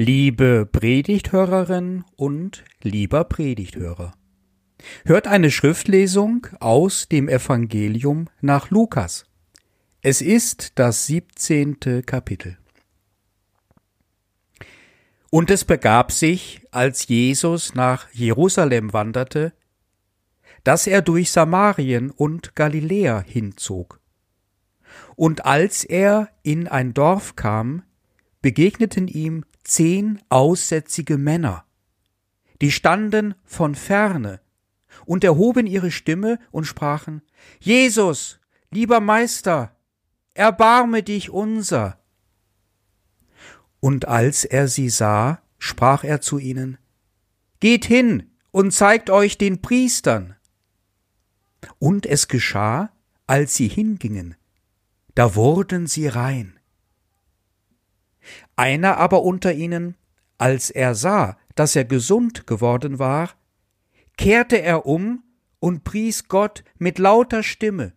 Liebe Predigthörerin und lieber Predigthörer. Hört eine Schriftlesung aus dem Evangelium nach Lukas. Es ist das siebzehnte Kapitel. Und es begab sich, als Jesus nach Jerusalem wanderte, dass er durch Samarien und Galiläa hinzog. Und als er in ein Dorf kam, begegneten ihm zehn aussätzige Männer, die standen von ferne und erhoben ihre Stimme und sprachen, Jesus, lieber Meister, erbarme dich unser. Und als er sie sah, sprach er zu ihnen, Geht hin und zeigt euch den Priestern. Und es geschah, als sie hingingen, da wurden sie rein. Einer aber unter ihnen, als er sah, dass er gesund geworden war, kehrte er um und pries Gott mit lauter Stimme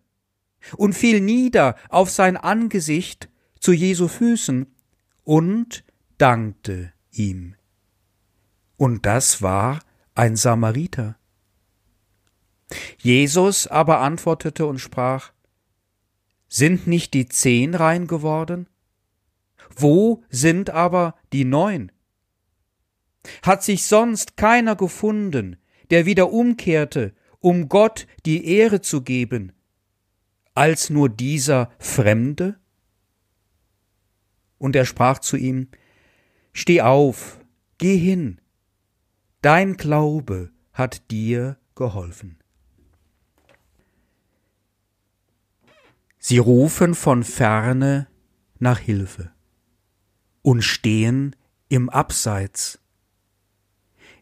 und fiel nieder auf sein Angesicht zu Jesu Füßen und dankte ihm. Und das war ein Samariter. Jesus aber antwortete und sprach, Sind nicht die zehn rein geworden? Wo sind aber die neun? Hat sich sonst keiner gefunden, der wieder umkehrte, um Gott die Ehre zu geben, als nur dieser Fremde? Und er sprach zu ihm, Steh auf, geh hin, dein Glaube hat dir geholfen. Sie rufen von ferne nach Hilfe und stehen im Abseits.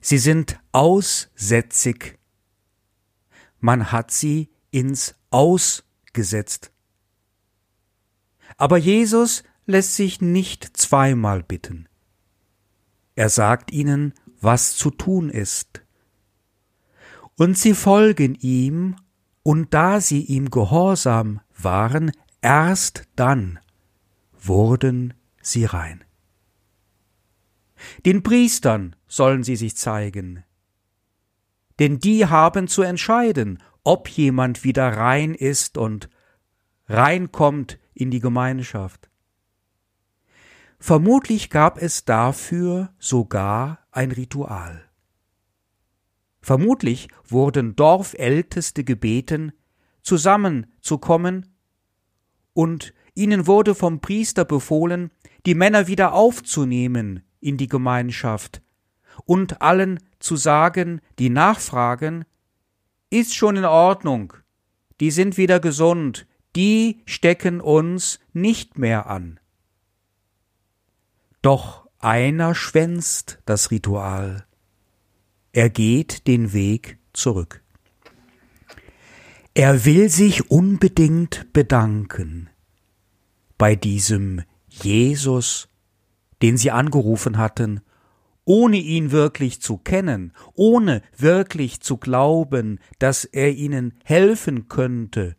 Sie sind aussätzig. Man hat sie ins Aus gesetzt. Aber Jesus lässt sich nicht zweimal bitten. Er sagt ihnen, was zu tun ist. Und sie folgen ihm, und da sie ihm gehorsam waren, erst dann wurden sie rein. Den Priestern sollen sie sich zeigen. Denn die haben zu entscheiden, ob jemand wieder rein ist und reinkommt in die Gemeinschaft. Vermutlich gab es dafür sogar ein Ritual. Vermutlich wurden Dorfälteste gebeten, zusammenzukommen, und ihnen wurde vom Priester befohlen, die Männer wieder aufzunehmen in die Gemeinschaft und allen zu sagen, die nachfragen, ist schon in Ordnung, die sind wieder gesund, die stecken uns nicht mehr an. Doch einer schwänzt das Ritual. Er geht den Weg zurück. Er will sich unbedingt bedanken bei diesem Jesus den sie angerufen hatten, ohne ihn wirklich zu kennen, ohne wirklich zu glauben, dass er ihnen helfen könnte.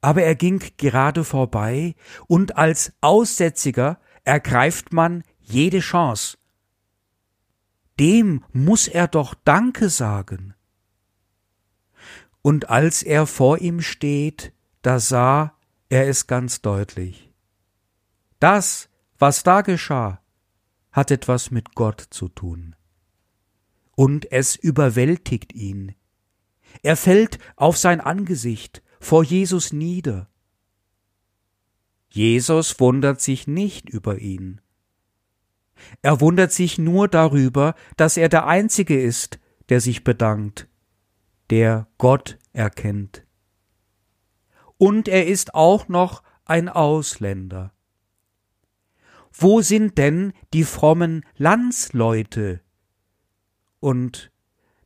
Aber er ging gerade vorbei, und als Aussätziger ergreift man jede Chance. Dem muss er doch Danke sagen. Und als er vor ihm steht, da sah er es ganz deutlich. Das, was da geschah, hat etwas mit Gott zu tun. Und es überwältigt ihn. Er fällt auf sein Angesicht vor Jesus nieder. Jesus wundert sich nicht über ihn. Er wundert sich nur darüber, dass er der Einzige ist, der sich bedankt, der Gott erkennt. Und er ist auch noch ein Ausländer. Wo sind denn die frommen Landsleute? Und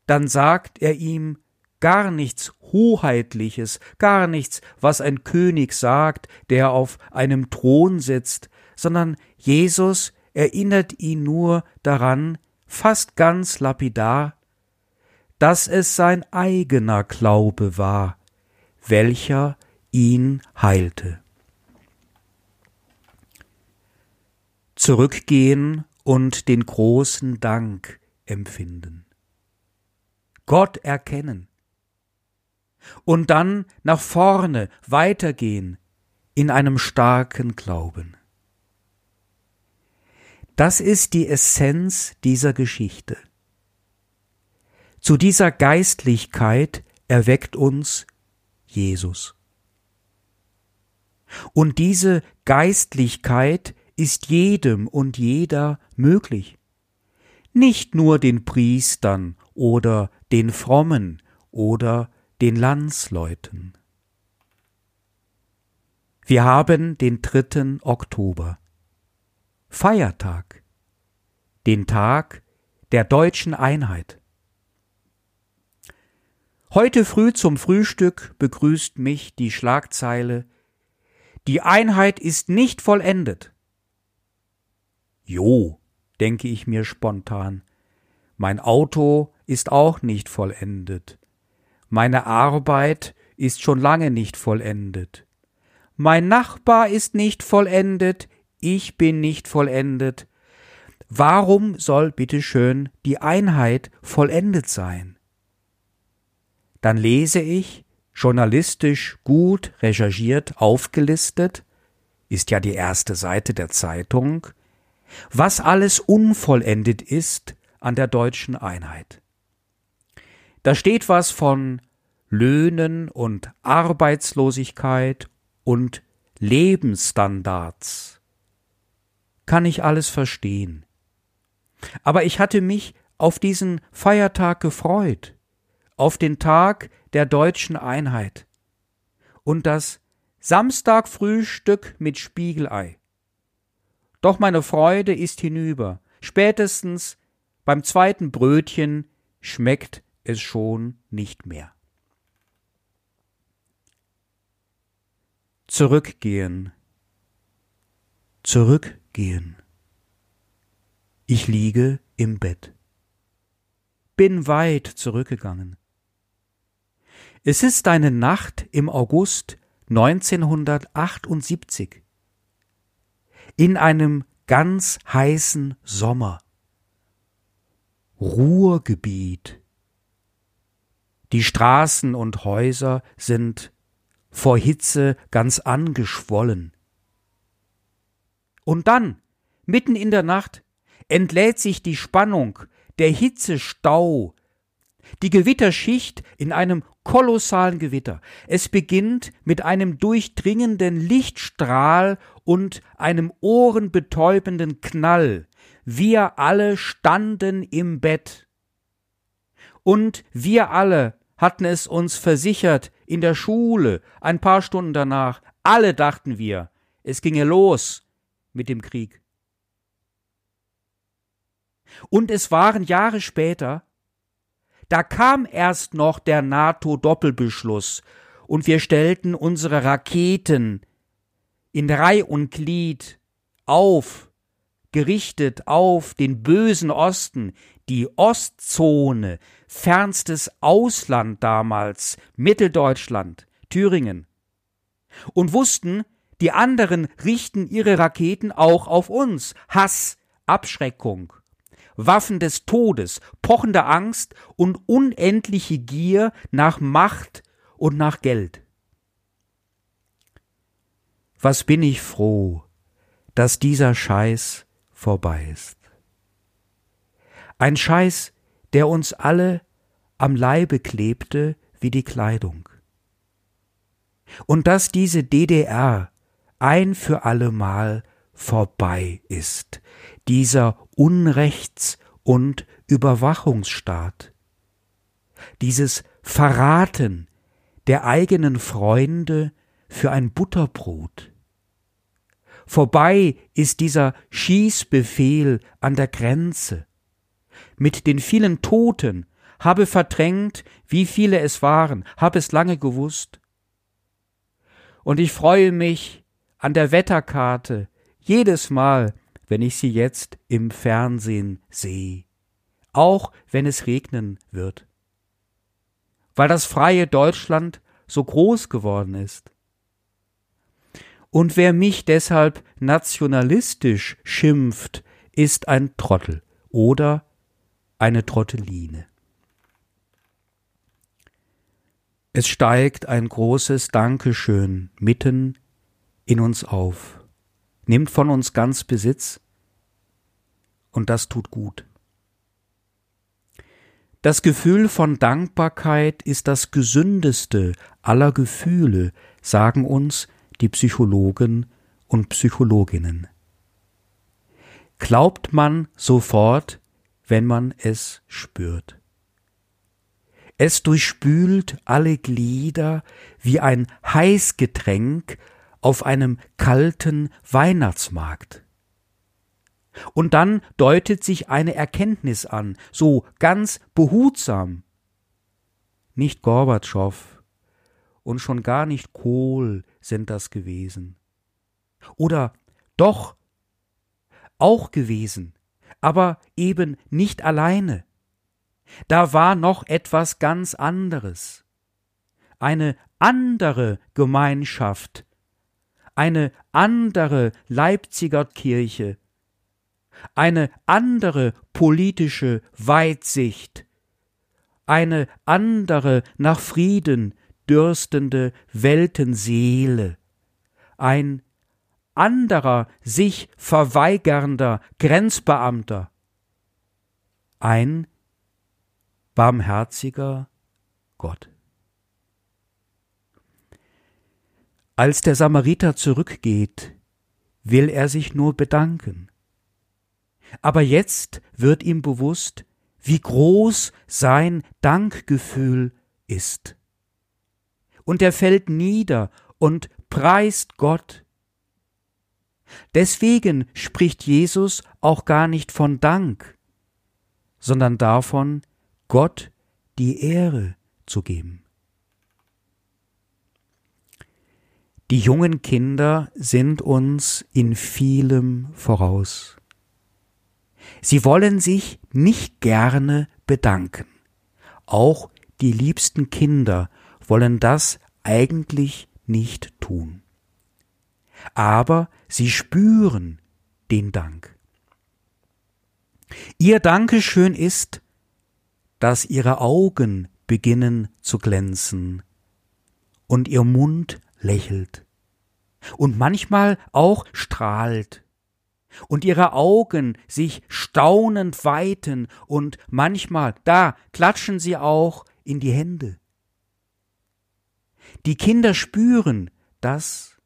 dann sagt er ihm gar nichts Hoheitliches, gar nichts, was ein König sagt, der auf einem Thron sitzt, sondern Jesus erinnert ihn nur daran, fast ganz lapidar, dass es sein eigener Glaube war, welcher ihn heilte. Zurückgehen und den großen Dank empfinden. Gott erkennen. Und dann nach vorne weitergehen in einem starken Glauben. Das ist die Essenz dieser Geschichte. Zu dieser Geistlichkeit erweckt uns Jesus. Und diese Geistlichkeit ist jedem und jeder möglich. Nicht nur den Priestern oder den Frommen oder den Landsleuten. Wir haben den 3. Oktober. Feiertag, den Tag der deutschen Einheit. Heute früh zum Frühstück begrüßt mich die Schlagzeile Die Einheit ist nicht vollendet. Jo, denke ich mir spontan. Mein Auto ist auch nicht vollendet. Meine Arbeit ist schon lange nicht vollendet. Mein Nachbar ist nicht vollendet, ich bin nicht vollendet. Warum soll bitteschön die Einheit vollendet sein? Dann lese ich, journalistisch gut recherchiert, aufgelistet, ist ja die erste Seite der Zeitung, was alles unvollendet ist an der deutschen Einheit. Da steht was von Löhnen und Arbeitslosigkeit und Lebensstandards kann ich alles verstehen. Aber ich hatte mich auf diesen Feiertag gefreut, auf den Tag der deutschen Einheit und das Samstagfrühstück mit Spiegelei. Doch meine Freude ist hinüber. Spätestens beim zweiten Brötchen schmeckt es schon nicht mehr. Zurückgehen. Zurückgehen gehen. Ich liege im Bett. Bin weit zurückgegangen. Es ist eine Nacht im August 1978. In einem ganz heißen Sommer. Ruhrgebiet. Die Straßen und Häuser sind vor Hitze ganz angeschwollen. Und dann, mitten in der Nacht, entlädt sich die Spannung, der Hitzestau, die Gewitterschicht in einem kolossalen Gewitter. Es beginnt mit einem durchdringenden Lichtstrahl und einem ohrenbetäubenden Knall. Wir alle standen im Bett. Und wir alle hatten es uns versichert in der Schule, ein paar Stunden danach. Alle dachten wir, es ginge los mit dem Krieg. Und es waren Jahre später, da kam erst noch der NATO-Doppelbeschluss und wir stellten unsere Raketen in Reih und Glied auf, gerichtet auf den bösen Osten, die Ostzone, fernstes Ausland damals, Mitteldeutschland, Thüringen, und wussten, die anderen richten ihre Raketen auch auf uns. Hass, Abschreckung, Waffen des Todes, pochende Angst und unendliche Gier nach Macht und nach Geld. Was bin ich froh, dass dieser Scheiß vorbei ist. Ein Scheiß, der uns alle am Leibe klebte wie die Kleidung. Und dass diese DDR ein für allemal vorbei ist, dieser Unrechts- und Überwachungsstaat, dieses Verraten der eigenen Freunde für ein Butterbrot. Vorbei ist dieser Schießbefehl an der Grenze. Mit den vielen Toten habe verdrängt, wie viele es waren, habe es lange gewusst. Und ich freue mich, an der Wetterkarte, jedes Mal, wenn ich sie jetzt im Fernsehen sehe, auch wenn es regnen wird, weil das freie Deutschland so groß geworden ist. Und wer mich deshalb nationalistisch schimpft, ist ein Trottel oder eine Trotteline. Es steigt ein großes Dankeschön mitten in uns auf, nimmt von uns ganz Besitz, und das tut gut. Das Gefühl von Dankbarkeit ist das gesündeste aller Gefühle, sagen uns die Psychologen und Psychologinnen. Glaubt man sofort, wenn man es spürt. Es durchspült alle Glieder wie ein Heißgetränk auf einem kalten Weihnachtsmarkt. Und dann deutet sich eine Erkenntnis an, so ganz behutsam. Nicht Gorbatschow und schon gar nicht Kohl sind das gewesen. Oder doch auch gewesen, aber eben nicht alleine. Da war noch etwas ganz anderes. Eine andere Gemeinschaft, eine andere Leipziger Kirche, eine andere politische Weitsicht, eine andere nach Frieden dürstende Weltenseele, ein anderer sich verweigernder Grenzbeamter, ein barmherziger Gott. Als der Samariter zurückgeht, will er sich nur bedanken. Aber jetzt wird ihm bewusst, wie groß sein Dankgefühl ist. Und er fällt nieder und preist Gott. Deswegen spricht Jesus auch gar nicht von Dank, sondern davon, Gott die Ehre zu geben. Die jungen Kinder sind uns in vielem voraus. Sie wollen sich nicht gerne bedanken. Auch die liebsten Kinder wollen das eigentlich nicht tun. Aber sie spüren den Dank. Ihr Dankeschön ist, dass ihre Augen beginnen zu glänzen und ihr Mund lächelt und manchmal auch strahlt und ihre Augen sich staunend weiten und manchmal, da klatschen sie auch in die Hände. Die Kinder spüren, dass,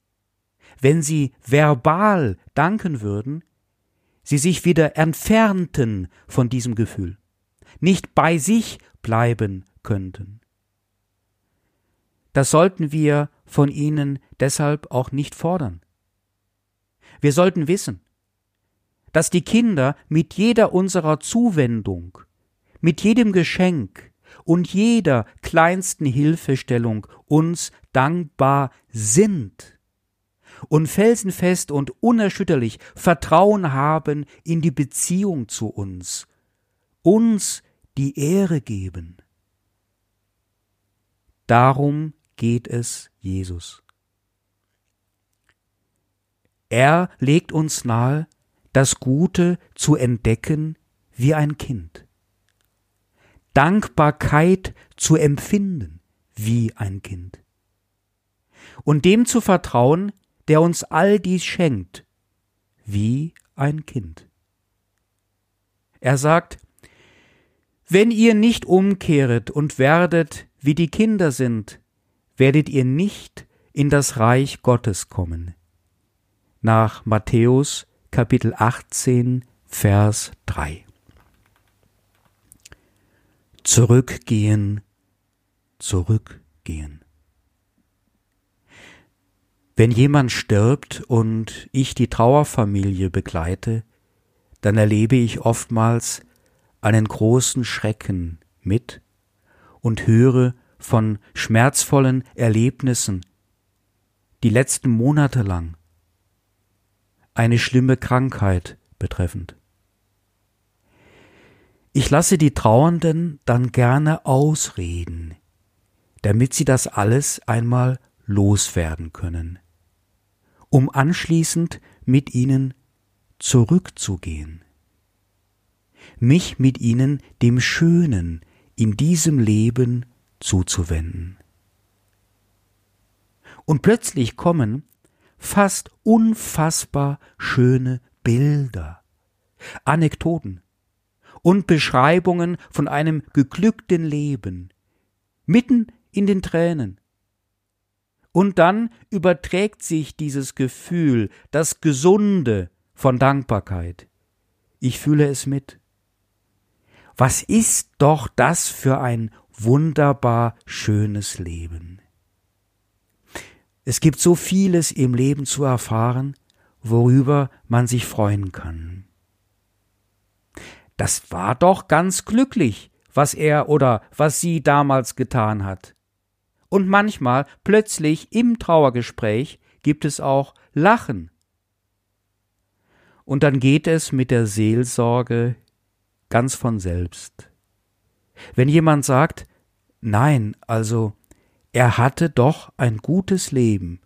wenn sie verbal danken würden, sie sich wieder entfernten von diesem Gefühl, nicht bei sich bleiben könnten. Das sollten wir von ihnen deshalb auch nicht fordern. Wir sollten wissen, dass die Kinder mit jeder unserer Zuwendung, mit jedem Geschenk und jeder kleinsten Hilfestellung uns dankbar sind und felsenfest und unerschütterlich Vertrauen haben in die Beziehung zu uns, uns die Ehre geben. Darum geht es Jesus. Er legt uns nahe, das Gute zu entdecken wie ein Kind. Dankbarkeit zu empfinden wie ein Kind. Und dem zu vertrauen, der uns all dies schenkt, wie ein Kind. Er sagt, wenn ihr nicht umkehret und werdet, wie die Kinder sind, werdet ihr nicht in das Reich Gottes kommen. Nach Matthäus Kapitel 18, Vers 3. Zurückgehen, zurückgehen. Wenn jemand stirbt und ich die Trauerfamilie begleite, dann erlebe ich oftmals einen großen Schrecken mit und höre von schmerzvollen Erlebnissen, die letzten Monate lang eine schlimme Krankheit betreffend. Ich lasse die Trauernden dann gerne ausreden, damit sie das alles einmal loswerden können, um anschließend mit ihnen zurückzugehen, mich mit ihnen dem Schönen in diesem Leben zuzuwenden. Und plötzlich kommen fast unfassbar schöne Bilder, Anekdoten und Beschreibungen von einem geglückten Leben, mitten in den Tränen. Und dann überträgt sich dieses Gefühl, das Gesunde von Dankbarkeit. Ich fühle es mit. Was ist doch das für ein wunderbar schönes Leben. Es gibt so vieles im Leben zu erfahren, worüber man sich freuen kann. Das war doch ganz glücklich, was er oder was sie damals getan hat. Und manchmal, plötzlich im Trauergespräch, gibt es auch Lachen. Und dann geht es mit der Seelsorge ganz von selbst. Wenn jemand sagt, nein, also er hatte doch ein gutes Leben.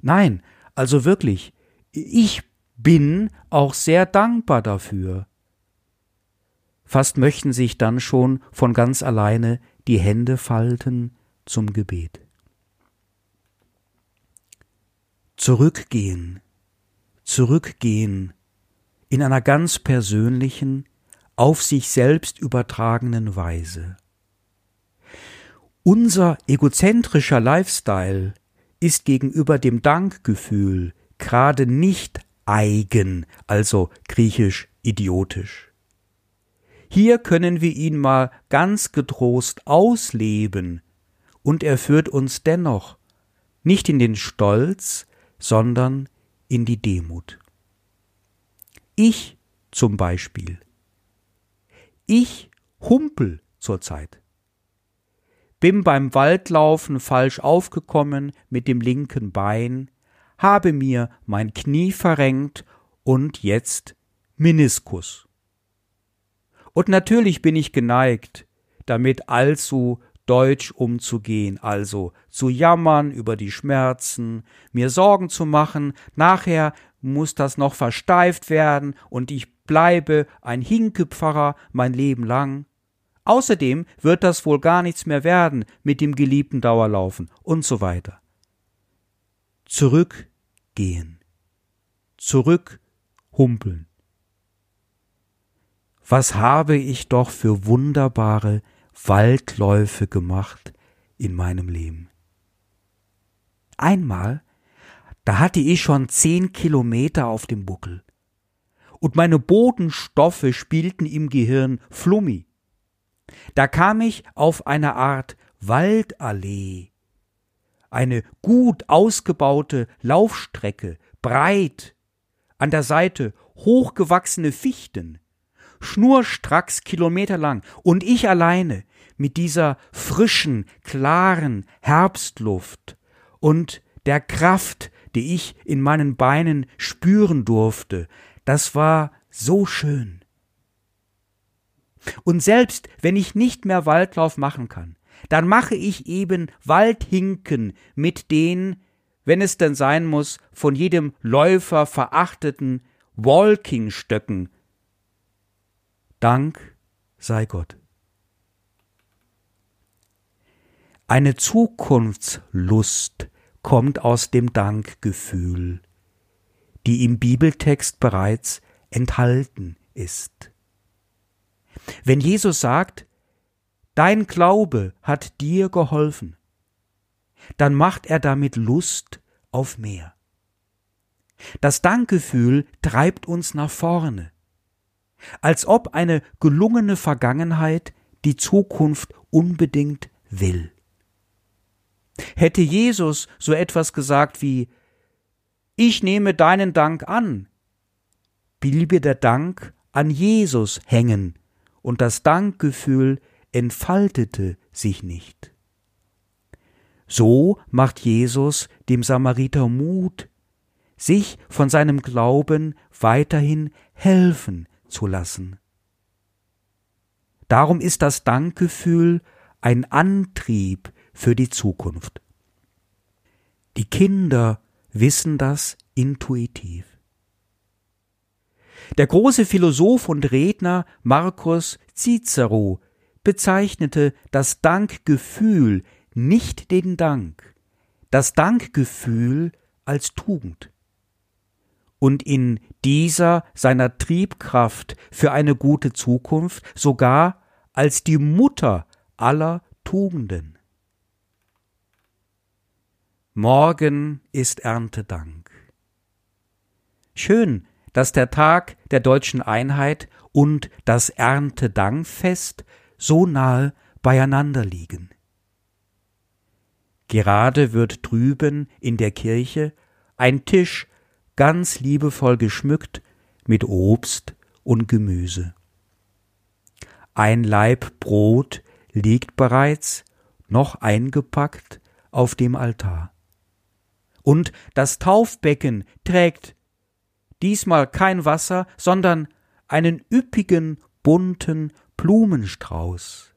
Nein, also wirklich, ich bin auch sehr dankbar dafür. Fast möchten sich dann schon von ganz alleine die Hände falten zum Gebet. Zurückgehen, zurückgehen in einer ganz persönlichen, auf sich selbst übertragenen Weise. Unser egozentrischer Lifestyle ist gegenüber dem Dankgefühl gerade nicht eigen, also griechisch idiotisch. Hier können wir ihn mal ganz getrost ausleben, und er führt uns dennoch nicht in den Stolz, sondern in die Demut. Ich zum Beispiel ich humpel zurzeit. Bin beim Waldlaufen falsch aufgekommen mit dem linken Bein, habe mir mein Knie verrenkt und jetzt Meniskus. Und natürlich bin ich geneigt, damit allzu deutsch umzugehen, also zu jammern über die Schmerzen, mir Sorgen zu machen, nachher muss das noch versteift werden und ich bleibe ein Hinkepfarrer mein Leben lang. Außerdem wird das wohl gar nichts mehr werden mit dem geliebten Dauerlaufen und so weiter. Zurückgehen. Zurückhumpeln. Was habe ich doch für wunderbare Waldläufe gemacht in meinem Leben. Einmal, da hatte ich schon zehn Kilometer auf dem Buckel und meine Bodenstoffe spielten im Gehirn Flummi. Da kam ich auf eine Art Waldallee, eine gut ausgebaute Laufstrecke, breit, an der Seite hochgewachsene Fichten, schnurstracks kilometerlang, und ich alleine mit dieser frischen, klaren Herbstluft und der Kraft, die ich in meinen Beinen spüren durfte, das war so schön. Und selbst wenn ich nicht mehr Waldlauf machen kann, dann mache ich eben Waldhinken mit den, wenn es denn sein muss, von jedem Läufer verachteten Walkingstöcken. Dank sei Gott. Eine Zukunftslust kommt aus dem Dankgefühl die im Bibeltext bereits enthalten ist. Wenn Jesus sagt, Dein Glaube hat dir geholfen, dann macht er damit Lust auf mehr. Das Dankgefühl treibt uns nach vorne, als ob eine gelungene Vergangenheit die Zukunft unbedingt will. Hätte Jesus so etwas gesagt wie ich nehme deinen Dank an, bliebe der Dank an Jesus hängen und das Dankgefühl entfaltete sich nicht. So macht Jesus dem Samariter Mut, sich von seinem Glauben weiterhin helfen zu lassen. Darum ist das Dankgefühl ein Antrieb für die Zukunft. Die Kinder wissen das intuitiv. Der große Philosoph und Redner Marcus Cicero bezeichnete das Dankgefühl, nicht den Dank, das Dankgefühl als Tugend. Und in dieser seiner Triebkraft für eine gute Zukunft sogar als die Mutter aller Tugenden. Morgen ist Erntedank. Schön, dass der Tag der deutschen Einheit und das Erntedankfest so nahe beieinander liegen. Gerade wird drüben in der Kirche ein Tisch ganz liebevoll geschmückt mit Obst und Gemüse. Ein Laib Brot liegt bereits, noch eingepackt, auf dem Altar. Und das Taufbecken trägt diesmal kein Wasser, sondern einen üppigen, bunten Blumenstrauß.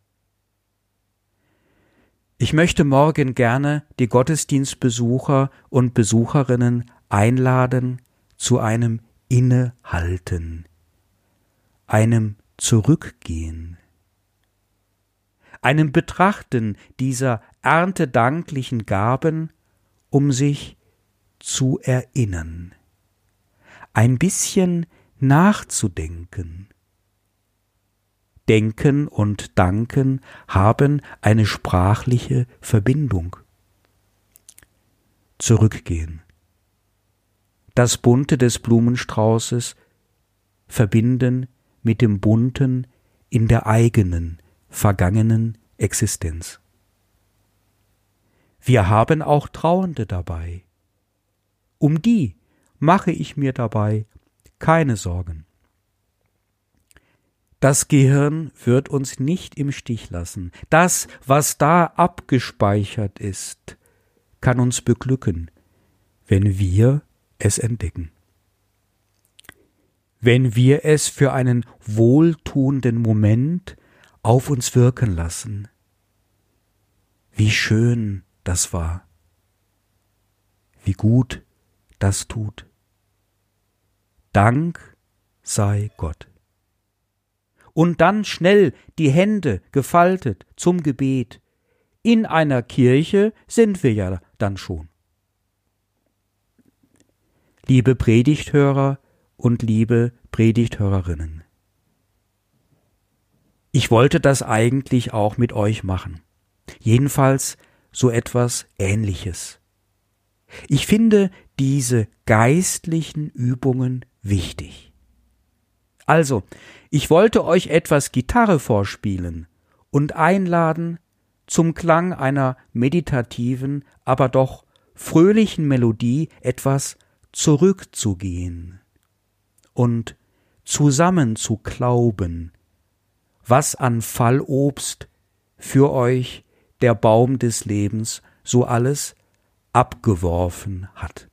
Ich möchte morgen gerne die Gottesdienstbesucher und Besucherinnen einladen zu einem Innehalten, einem Zurückgehen, einem Betrachten dieser erntedanklichen Gaben, um sich zu erinnern, ein bisschen nachzudenken, Denken und Danken haben eine sprachliche Verbindung. Zurückgehen. Das Bunte des Blumenstraußes verbinden mit dem Bunten in der eigenen, vergangenen Existenz. Wir haben auch Trauernde dabei. Um die mache ich mir dabei keine Sorgen. Das Gehirn wird uns nicht im Stich lassen. Das, was da abgespeichert ist, kann uns beglücken, wenn wir es entdecken. Wenn wir es für einen wohltuenden Moment auf uns wirken lassen. Wie schön das war. Wie gut das tut. Dank sei Gott und dann schnell die Hände gefaltet zum Gebet. In einer Kirche sind wir ja dann schon. Liebe Predigthörer und liebe Predigthörerinnen. Ich wollte das eigentlich auch mit euch machen. Jedenfalls so etwas Ähnliches. Ich finde diese geistlichen Übungen wichtig. Also, ich wollte euch etwas Gitarre vorspielen und einladen, zum Klang einer meditativen, aber doch fröhlichen Melodie etwas zurückzugehen und zusammen zu glauben, was an Fallobst für euch der Baum des Lebens so alles abgeworfen hat.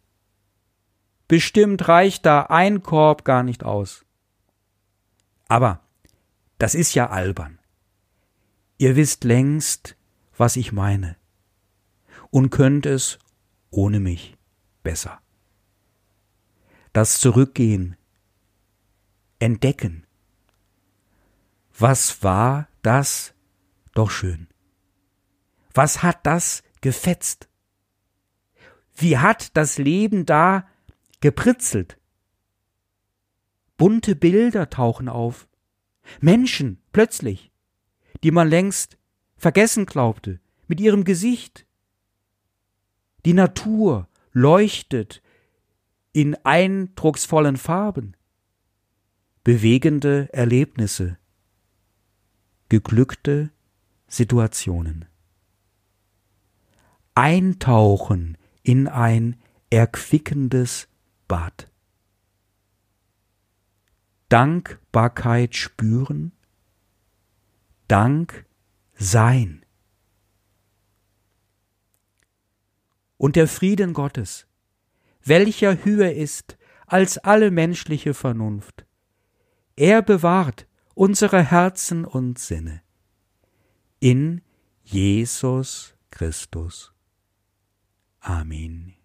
Bestimmt reicht da ein Korb gar nicht aus. Aber das ist ja albern. Ihr wisst längst, was ich meine und könnt es ohne mich besser. Das Zurückgehen, entdecken. Was war das doch schön? Was hat das gefetzt? Wie hat das Leben da gepritzelt? Bunte Bilder tauchen auf. Menschen, plötzlich, die man längst vergessen glaubte, mit ihrem Gesicht. Die Natur leuchtet in eindrucksvollen Farben. Bewegende Erlebnisse. Geglückte Situationen. Eintauchen in ein erquickendes Bad. Dankbarkeit spüren, Dank sein. Und der Frieden Gottes, welcher höher ist als alle menschliche Vernunft, er bewahrt unsere Herzen und Sinne. In Jesus Christus. Amén.